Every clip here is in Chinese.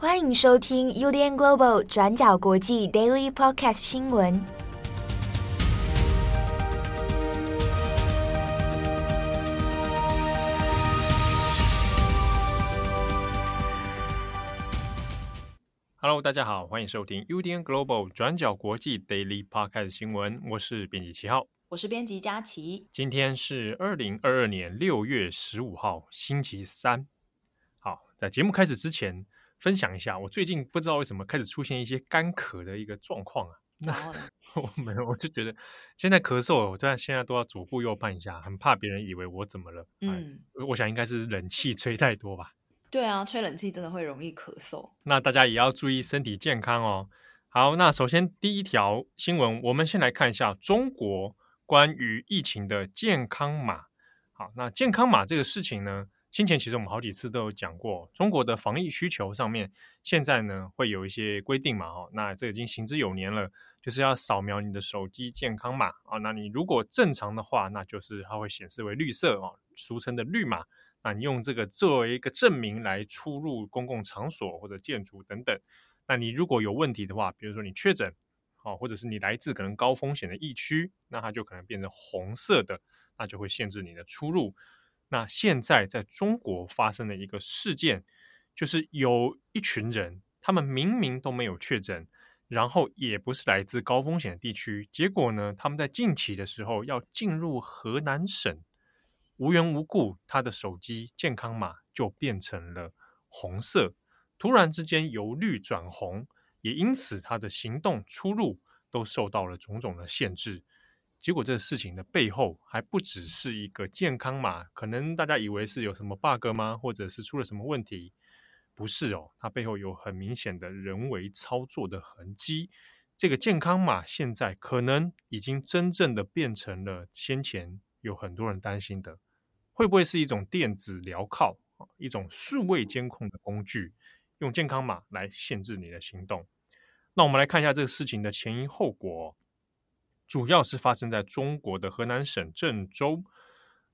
欢迎收听 UDN Global 转角国际 Daily Podcast 新闻。Hello，大家好，欢迎收听 UDN Global 转角国际 Daily Podcast 新闻。我是编辑七号，我是编辑佳琪。今天是二零二二年六月十五号，星期三。好在节目开始之前，分享一下，我最近不知道为什么开始出现一些干咳的一个状况啊。那 我没有，我就觉得现在咳嗽，我在现在都要左顾右盼一下，很怕别人以为我怎么了。嗯，我想应该是冷气吹太多吧。对啊，吹冷气真的会容易咳嗽。那大家也要注意身体健康哦。好，那首先第一条新闻，我们先来看一下中国关于疫情的健康码。好，那健康码这个事情呢？先前其实我们好几次都有讲过，中国的防疫需求上面，现在呢会有一些规定嘛，哈，那这已经行之有年了，就是要扫描你的手机健康码啊，那你如果正常的话，那就是它会显示为绿色哦，俗称的绿码，那你用这个作为一个证明来出入公共场所或者建筑等等，那你如果有问题的话，比如说你确诊，哦，或者是你来自可能高风险的疫区，那它就可能变成红色的，那就会限制你的出入。那现在在中国发生的一个事件，就是有一群人，他们明明都没有确诊，然后也不是来自高风险地区，结果呢，他们在近期的时候要进入河南省，无缘无故，他的手机健康码就变成了红色，突然之间由绿转红，也因此他的行动出入都受到了种种的限制。结果这个事情的背后还不只是一个健康码，可能大家以为是有什么 bug 吗？或者是出了什么问题？不是哦，它背后有很明显的人为操作的痕迹。这个健康码现在可能已经真正的变成了先前有很多人担心的，会不会是一种电子镣铐，一种数位监控的工具，用健康码来限制你的行动？那我们来看一下这个事情的前因后果。主要是发生在中国的河南省郑州。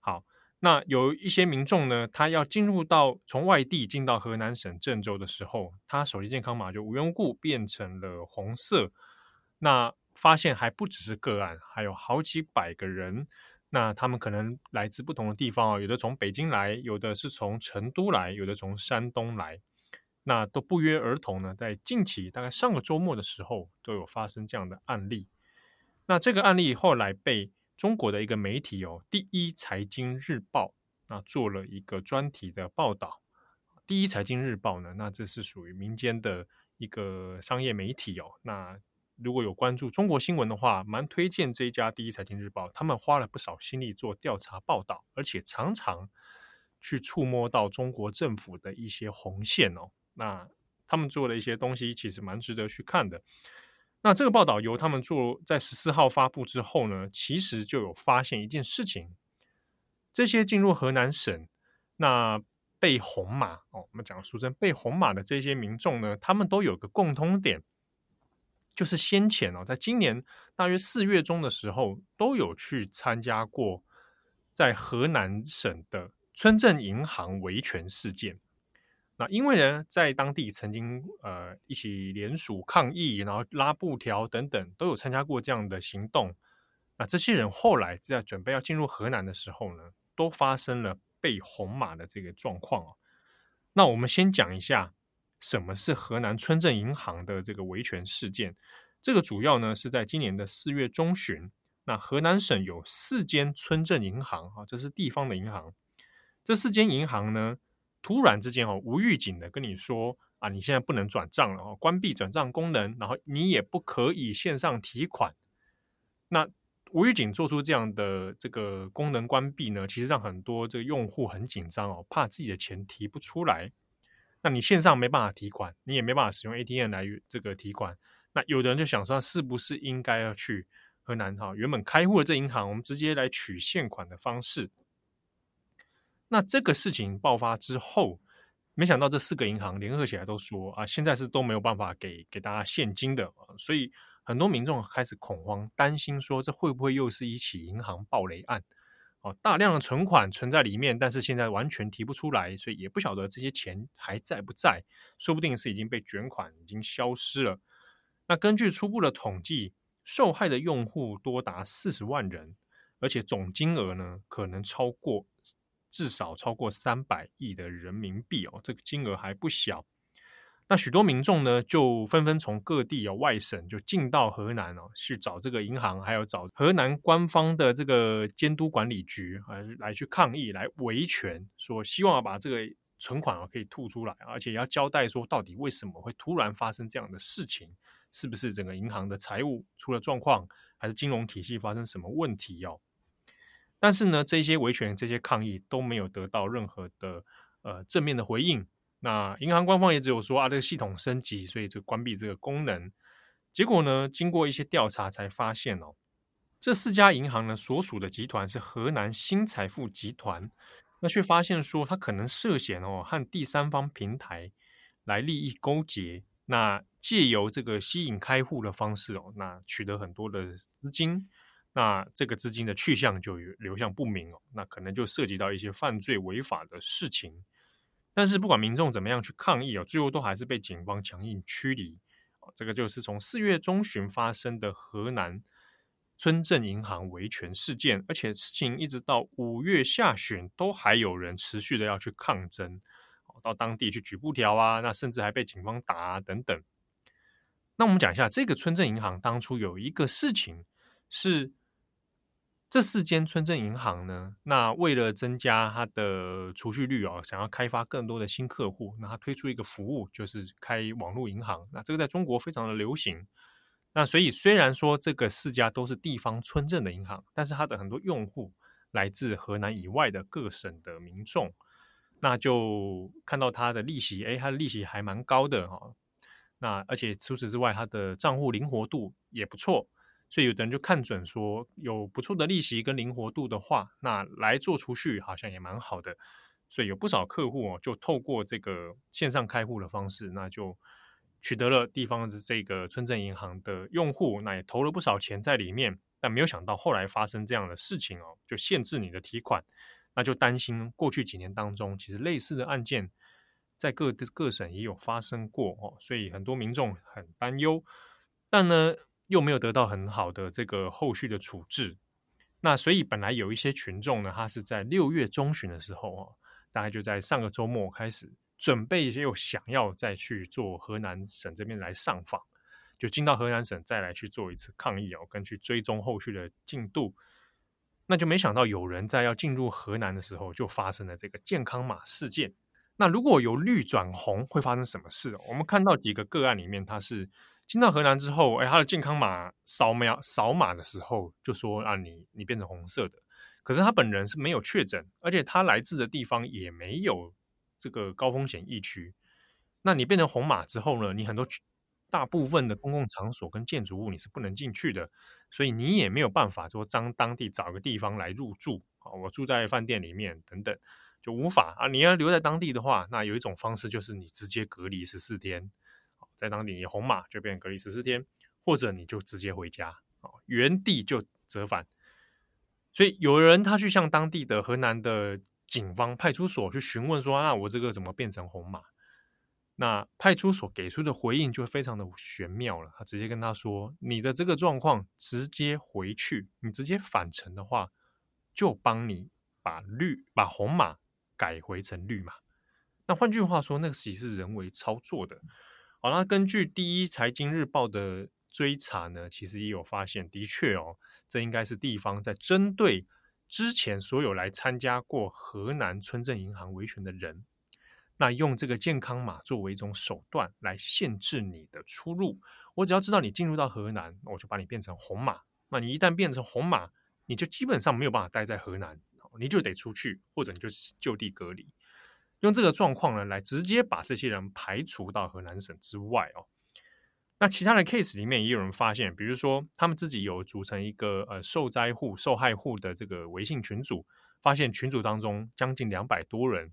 好，那有一些民众呢，他要进入到从外地进到河南省郑州的时候，他手机健康码就无缘无故变成了红色。那发现还不只是个案，还有好几百个人。那他们可能来自不同的地方啊，有的从北京来，有的是从成都来，有的从山东来。那都不约而同呢，在近期大概上个周末的时候，都有发生这样的案例。那这个案例后来被中国的一个媒体哦，《第一财经日报》那做了一个专题的报道。《第一财经日报》呢，那这是属于民间的一个商业媒体哦。那如果有关注中国新闻的话，蛮推荐这一家《第一财经日报》，他们花了不少心力做调查报道，而且常常去触摸到中国政府的一些红线哦。那他们做的一些东西，其实蛮值得去看的。那这个报道由他们做，在十四号发布之后呢，其实就有发现一件事情：这些进入河南省那被红码哦，我们讲俗称被红码的这些民众呢，他们都有个共通点，就是先前哦，在今年大约四月中的时候，都有去参加过在河南省的村镇银行维权事件。那因为呢，在当地曾经呃一起联署抗议，然后拉布条等等，都有参加过这样的行动。那这些人后来在准备要进入河南的时候呢，都发生了被红码的这个状况哦。那我们先讲一下什么是河南村镇银行的这个维权事件。这个主要呢是在今年的四月中旬，那河南省有四间村镇银行啊，这是地方的银行。这四间银行呢，突然之间哦，无预警的跟你说啊，你现在不能转账了哦，关闭转账功能，然后你也不可以线上提款。那无预警做出这样的这个功能关闭呢，其实让很多这个用户很紧张哦，怕自己的钱提不出来。那你线上没办法提款，你也没办法使用 ATM 来这个提款。那有的人就想说，是不是应该要去河南哈，原本开户的这银行，我们直接来取现款的方式。那这个事情爆发之后，没想到这四个银行联合起来都说啊，现在是都没有办法给给大家现金的，所以很多民众开始恐慌，担心说这会不会又是一起银行暴雷案？哦，大量的存款存在里面，但是现在完全提不出来，所以也不晓得这些钱还在不在，说不定是已经被卷款，已经消失了。那根据初步的统计，受害的用户多达四十万人，而且总金额呢，可能超过至少超过三百亿的人民币哦，这个金额还不小。那许多民众呢，就纷纷从各地有外省就进到河南哦，去找这个银行，还有找河南官方的这个监督管理局啊，来去抗议，来维权，说希望把这个存款啊可以吐出来，而且要交代说到底为什么会突然发生这样的事情，是不是整个银行的财务出了状况，还是金融体系发生什么问题哦？但是呢，这些维权、这些抗议都没有得到任何的呃正面的回应。那银行官方也只有说啊，这个系统升级，所以就关闭这个功能。结果呢，经过一些调查才发现哦，这四家银行呢所属的集团是河南新财富集团，那却发现说它可能涉嫌哦和第三方平台来利益勾结，那借由这个吸引开户的方式哦，那取得很多的资金，那这个资金的去向就流向不明哦，那可能就涉及到一些犯罪违法的事情。但是不管民众怎么样去抗议哦，最后都还是被警方强硬驱离。这个就是从四月中旬发生的河南村镇银行维权事件，而且事情一直到五月下旬都还有人持续的要去抗争，到当地去举布条啊，那甚至还被警方打啊等等。那我们讲一下这个村镇银行当初有一个事情是。这四间村镇银行呢，那为了增加它的储蓄率哦，想要开发更多的新客户，那它推出一个服务，就是开网络银行。那这个在中国非常的流行。那所以虽然说这个四家都是地方村镇的银行，但是它的很多用户来自河南以外的各省的民众，那就看到它的利息，哎，它的利息还蛮高的哈。那而且除此之外，它的账户灵活度也不错。所以有的人就看准说有不错的利息跟灵活度的话，那来做储蓄好像也蛮好的。所以有不少客户哦，就透过这个线上开户的方式，那就取得了地方的这个村镇银行的用户，那也投了不少钱在里面。但没有想到后来发生这样的事情哦，就限制你的提款，那就担心过去几年当中，其实类似的案件在各各省也有发生过哦，所以很多民众很担忧。但呢，又没有得到很好的这个后续的处置，那所以本来有一些群众呢，他是在六月中旬的时候啊，大概就在上个周末开始准备，又想要再去做河南省这边来上访，就进到河南省再来去做一次抗议哦，跟去追踪后续的进度，那就没想到有人在要进入河南的时候就发生了这个健康码事件。那如果由绿转红会发生什么事？我们看到几个个案里面，它是。进到河南之后，哎，他的健康码扫描扫码的时候，就说啊，你你变成红色的。可是他本人是没有确诊，而且他来自的地方也没有这个高风险疫区。那你变成红码之后呢，你很多大部分的公共场所跟建筑物你是不能进去的，所以你也没有办法说当当地找个地方来入住啊，我住在饭店里面等等，就无法啊。你要留在当地的话，那有一种方式就是你直接隔离十四天。在当地，你红码就变成隔离十四天，或者你就直接回家，原地就折返。所以有人他去向当地的河南的警方派出所去询问说：“那我这个怎么变成红码？”那派出所给出的回应就非常的玄妙了。他直接跟他说：“你的这个状况直接回去，你直接返程的话，就帮你把绿把红码改回成绿码。”那换句话说，那个其实是人为操作的。好，那根据第一财经日报的追查呢，其实也有发现，的确哦，这应该是地方在针对之前所有来参加过河南村镇银行维权的人，那用这个健康码作为一种手段来限制你的出入。我只要知道你进入到河南，我就把你变成红码。那你一旦变成红码，你就基本上没有办法待在河南，你就得出去，或者你就就地隔离。用这个状况呢，来直接把这些人排除到河南省之外哦。那其他的 case 里面也有人发现，比如说他们自己有组成一个呃受灾户、受害户的这个微信群组，发现群组当中将近两百多人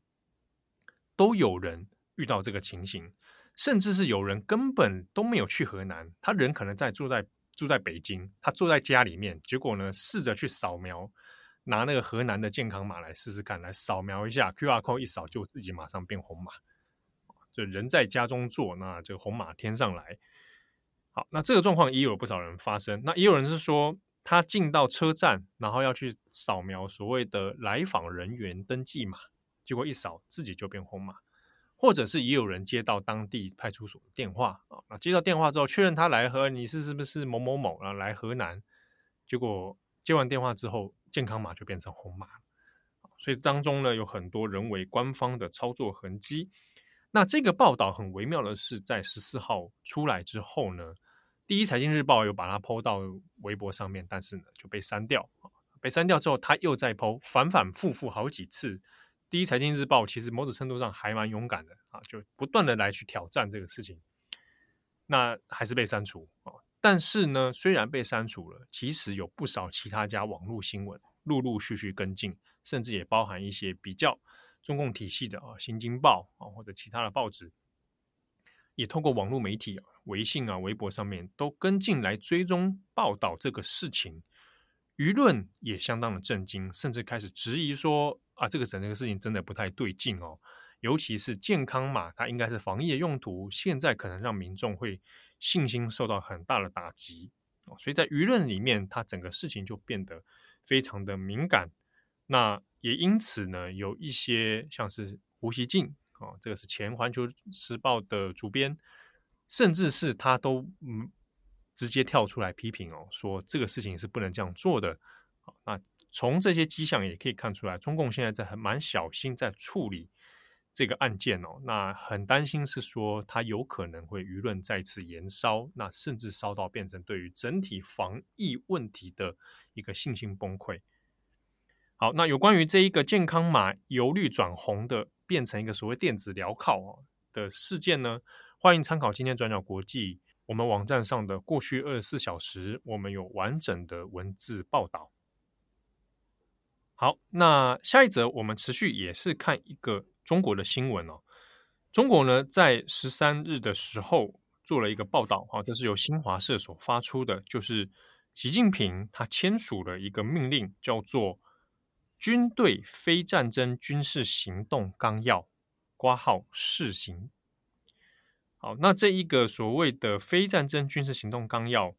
都有人遇到这个情形，甚至是有人根本都没有去河南，他人可能在住在住在北京，他坐在家里面，结果呢试着去扫描。拿那个河南的健康码来试试看，来扫描一下 QR code，一扫就自己马上变红码。就人在家中坐，那这个红码天上来。好，那这个状况也有不少人发生。那也有人是说，他进到车站，然后要去扫描所谓的来访人员登记码，结果一扫自己就变红码。或者是也有人接到当地派出所的电话啊，那接到电话之后确认他来河，你是是不是某某某啊来河南？结果接完电话之后，健康码就变成红码。所以当中呢有很多人为官方的操作痕迹。那这个报道很微妙的是，在十四号出来之后呢，第一财经日报有把它抛到微博上面，但是呢就被删掉。被删掉之后，他又再抛反反复复好几次。第一财经日报其实某种程度上还蛮勇敢的啊，就不断的来去挑战这个事情，那还是被删除啊。但是呢，虽然被删除了，其实有不少其他家网络新闻陆陆续续跟进，甚至也包含一些比较中共体系的啊，《新京报》啊或者其他的报纸，也透过网络媒体、微信啊、微博上面都跟进来追踪报道这个事情，舆论也相当的震惊，甚至开始质疑说。啊，这个整个事情真的不太对劲哦，尤其是健康码，它应该是防疫的用途，现在可能让民众会信心受到很大的打击哦，所以在舆论里面，它整个事情就变得非常的敏感。那也因此呢，有一些像是胡锡进哦，这个是前《环球时报》的主编，甚至是他都嗯直接跳出来批评哦，说这个事情是不能这样做的。那。从这些迹象也可以看出来，中共现在在很蛮小心在处理这个案件哦。那很担心是说，它有可能会舆论再次延烧，那甚至烧到变成对于整体防疫问题的一个信心崩溃。好，那有关于这一个健康码由绿转红的变成一个所谓电子镣铐哦的事件呢，欢迎参考今天转角国际我们网站上的过去二十四小时，我们有完整的文字报道。好，那下一则我们持续也是看一个中国的新闻哦。中国呢，在十三日的时候做了一个报道啊，这是由新华社所发出的，就是习近平他签署了一个命令，叫做《军队非战争军事行动纲要》，挂号试行。好，那这一个所谓的非战争军事行动纲要。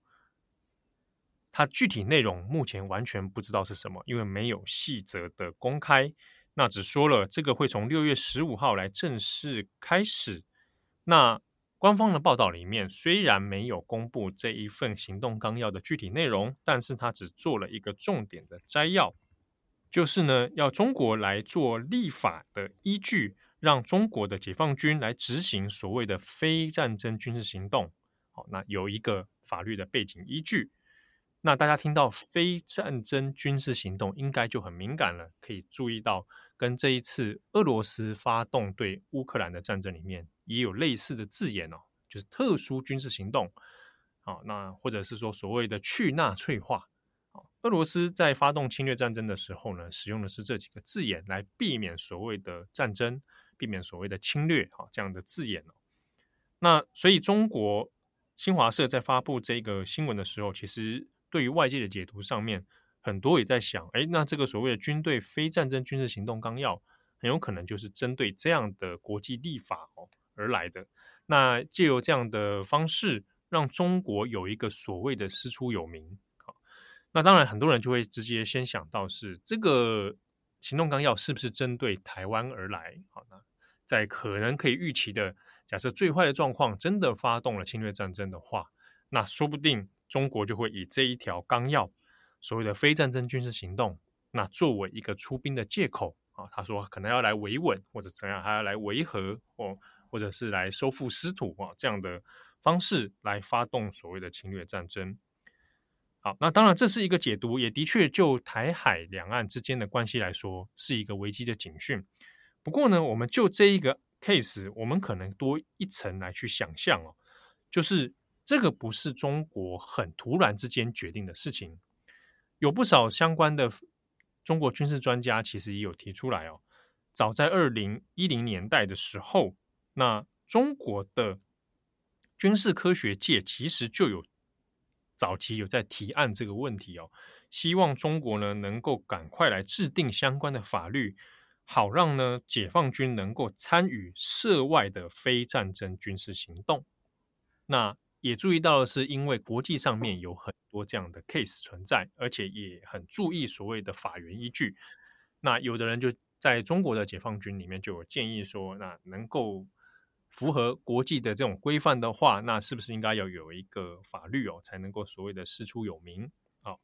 它具体内容目前完全不知道是什么，因为没有细则的公开。那只说了这个会从六月十五号来正式开始。那官方的报道里面虽然没有公布这一份行动纲要的具体内容，但是它只做了一个重点的摘要，就是呢要中国来做立法的依据，让中国的解放军来执行所谓的非战争军事行动。好，那有一个法律的背景依据。那大家听到非战争军事行动，应该就很敏感了。可以注意到，跟这一次俄罗斯发动对乌克兰的战争里面，也有类似的字眼哦，就是特殊军事行动。好，那或者是说所谓的去纳粹化。好，俄罗斯在发动侵略战争的时候呢，使用的是这几个字眼来避免所谓的战争，避免所谓的侵略。好，这样的字眼哦。那所以中国新华社在发布这个新闻的时候，其实。对于外界的解读上面，很多也在想，哎，那这个所谓的军队非战争军事行动纲要，很有可能就是针对这样的国际立法哦而来的。那借由这样的方式，让中国有一个所谓的师出有名。好，那当然很多人就会直接先想到是这个行动纲要是不是针对台湾而来？好，那在可能可以预期的，假设最坏的状况真的发动了侵略战争的话，那说不定。中国就会以这一条纲要，所谓的非战争军事行动，那作为一个出兵的借口啊，他说可能要来维稳或者怎样，还要来维和或或者是来收复失土啊这样的方式来发动所谓的侵略战争。好，那当然这是一个解读，也的确就台海两岸之间的关系来说是一个危机的警讯。不过呢，我们就这一个 case，我们可能多一层来去想象哦，就是。这个不是中国很突然之间决定的事情，有不少相关的中国军事专家其实也有提出来哦。早在二零一零年代的时候，那中国的军事科学界其实就有早期有在提案这个问题哦，希望中国呢能够赶快来制定相关的法律，好让呢解放军能够参与涉外的非战争军事行动。那也注意到的是，因为国际上面有很多这样的 case 存在，而且也很注意所谓的法源依据。那有的人就在中国的解放军里面就有建议说，那能够符合国际的这种规范的话，那是不是应该要有一个法律哦，才能够所谓的师出有名好？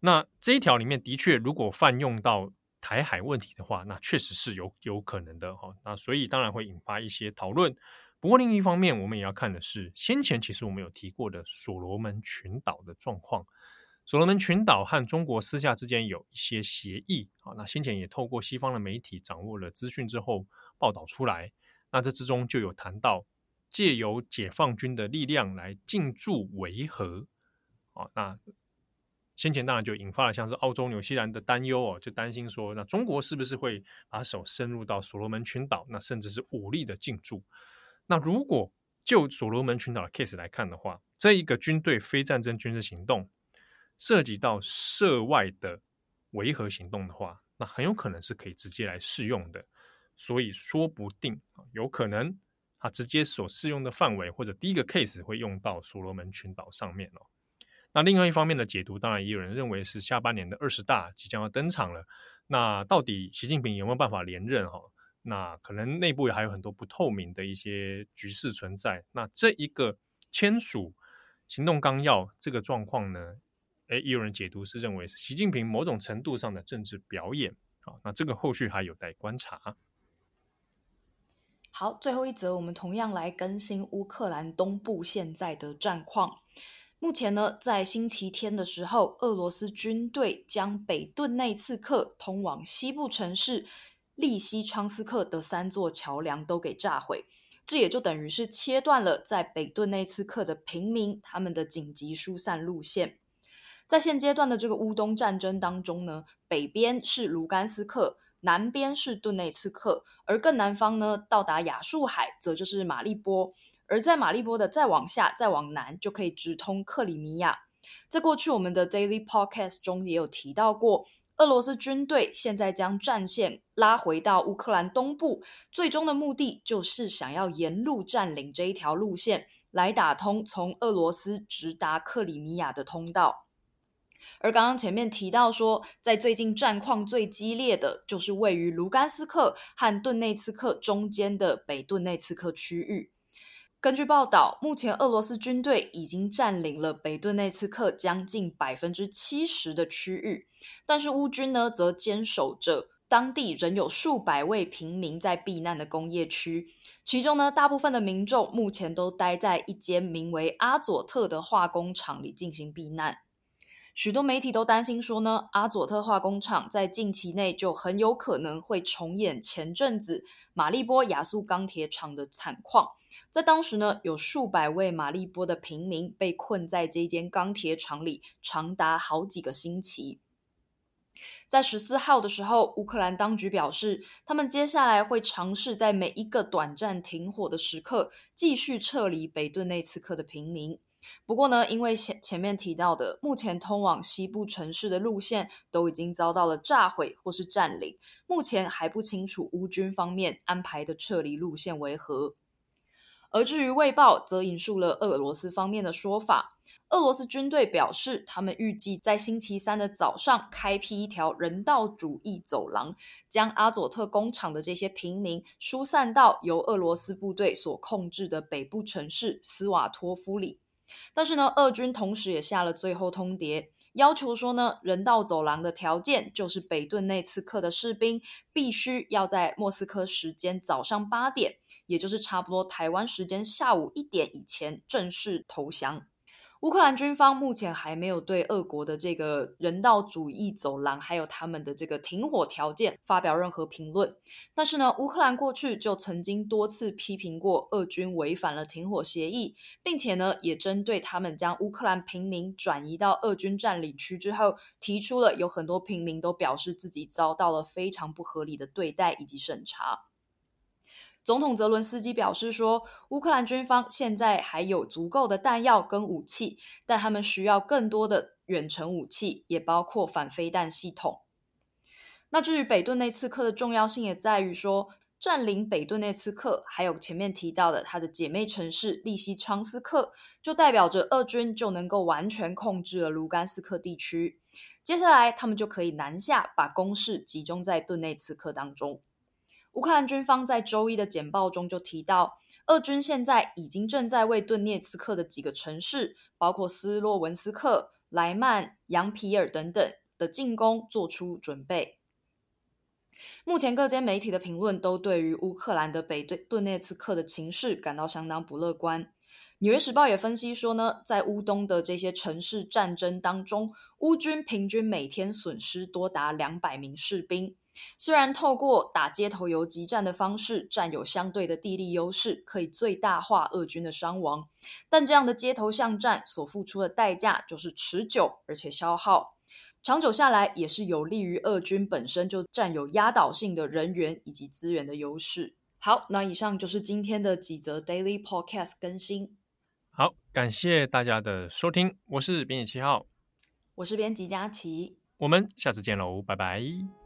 那这一条里面的确，如果泛用到台海问题的话，那确实是有有可能的哈。那所以当然会引发一些讨论。不过另一方面，我们也要看的是，先前其实我们有提过的所罗门群岛的状况。所罗门群岛和中国私下之间有一些协议啊，那先前也透过西方的媒体掌握了资讯之后报道出来。那这之中就有谈到借由解放军的力量来进驻维和啊，那先前当然就引发了像是澳洲、纽西兰的担忧哦，就担心说，那中国是不是会把手伸入到所罗门群岛，那甚至是武力的进驻？那如果就所罗门群岛的 case 来看的话，这一个军队非战争军事行动涉及到涉外的维和行动的话，那很有可能是可以直接来适用的。所以说不定有可能它直接所适用的范围或者第一个 case 会用到所罗门群岛上面哦。那另外一方面的解读，当然也有人认为是下半年的二十大即将要登场了。那到底习近平有没有办法连任？哈？那可能内部也还有很多不透明的一些局势存在。那这一个签署行动纲要这个状况呢，诶，也有人解读是认为是习近平某种程度上的政治表演。好，那这个后续还有待观察。好，最后一则，我们同样来更新乌克兰东部现在的战况。目前呢，在星期天的时候，俄罗斯军队将北顿内次克通往西部城市。利西昌斯克的三座桥梁都给炸毁，这也就等于是切断了在北顿内茨克的平民他们的紧急疏散路线。在现阶段的这个乌东战争当中呢，北边是卢甘斯克，南边是顿内茨克，而更南方呢，到达亚速海则就是马利波，而在马利波的再往下、再往南，就可以直通克里米亚。在过去我们的 Daily Podcast 中也有提到过。俄罗斯军队现在将战线拉回到乌克兰东部，最终的目的就是想要沿路占领这一条路线，来打通从俄罗斯直达克里米亚的通道。而刚刚前面提到说，在最近战况最激烈的就是位于卢甘斯克和顿内茨克中间的北顿内茨克区域。根据报道，目前俄罗斯军队已经占领了北顿内茨克将近百分之七十的区域，但是乌军呢，则坚守着当地仍有数百位平民在避难的工业区，其中呢，大部分的民众目前都待在一间名为阿佐特的化工厂里进行避难。许多媒体都担心说呢，阿佐特化工厂在近期内就很有可能会重演前阵子马利波亚速钢铁厂的惨况。在当时呢，有数百位马利波的平民被困在这间钢铁厂里，长达好几个星期。在十四号的时候，乌克兰当局表示，他们接下来会尝试在每一个短暂停火的时刻，继续撤离北顿内茨克的平民。不过呢，因为前前面提到的，目前通往西部城市的路线都已经遭到了炸毁或是占领，目前还不清楚乌军方面安排的撤离路线为何。而至于《卫报》则引述了俄罗斯方面的说法，俄罗斯军队表示，他们预计在星期三的早上开辟一条人道主义走廊，将阿佐特工厂的这些平民疏散到由俄罗斯部队所控制的北部城市斯瓦托夫里。但是呢，俄军同时也下了最后通牒，要求说呢，人道走廊的条件就是北顿内茨克的士兵必须要在莫斯科时间早上八点。也就是差不多台湾时间下午一点以前正式投降。乌克兰军方目前还没有对俄国的这个人道主义走廊，还有他们的这个停火条件发表任何评论。但是呢，乌克兰过去就曾经多次批评过俄军违反了停火协议，并且呢，也针对他们将乌克兰平民转移到俄军占领区之后，提出了有很多平民都表示自己遭到了非常不合理的对待以及审查。总统泽伦斯基表示说，乌克兰军方现在还有足够的弹药跟武器，但他们需要更多的远程武器，也包括反飞弹系统。那至于北顿内刺客的重要性，也在于说，占领北顿内刺客，还有前面提到的他的姐妹城市利西昌斯克，就代表着俄军就能够完全控制了卢甘斯克地区。接下来，他们就可以南下，把攻势集中在顿内刺克当中。乌克兰军方在周一的简报中就提到，俄军现在已经正在为顿涅茨克的几个城市，包括斯洛文斯克、莱曼、扬皮尔等等的进攻做出准备。目前各间媒体的评论都对于乌克兰的北顿涅茨克的情势感到相当不乐观。《纽约时报》也分析说呢，在乌东的这些城市战争当中，乌军平均每天损失多达两百名士兵。虽然透过打街头游击战的方式占有相对的地利优势，可以最大化俄军的伤亡，但这样的街头巷战所付出的代价就是持久而且消耗，长久下来也是有利于俄军本身就占有压倒性的人员以及资源的优势。好，那以上就是今天的几则 Daily Podcast 更新。好，感谢大家的收听，我是编辑七号，我是编辑佳琪，我们下次见喽，拜拜。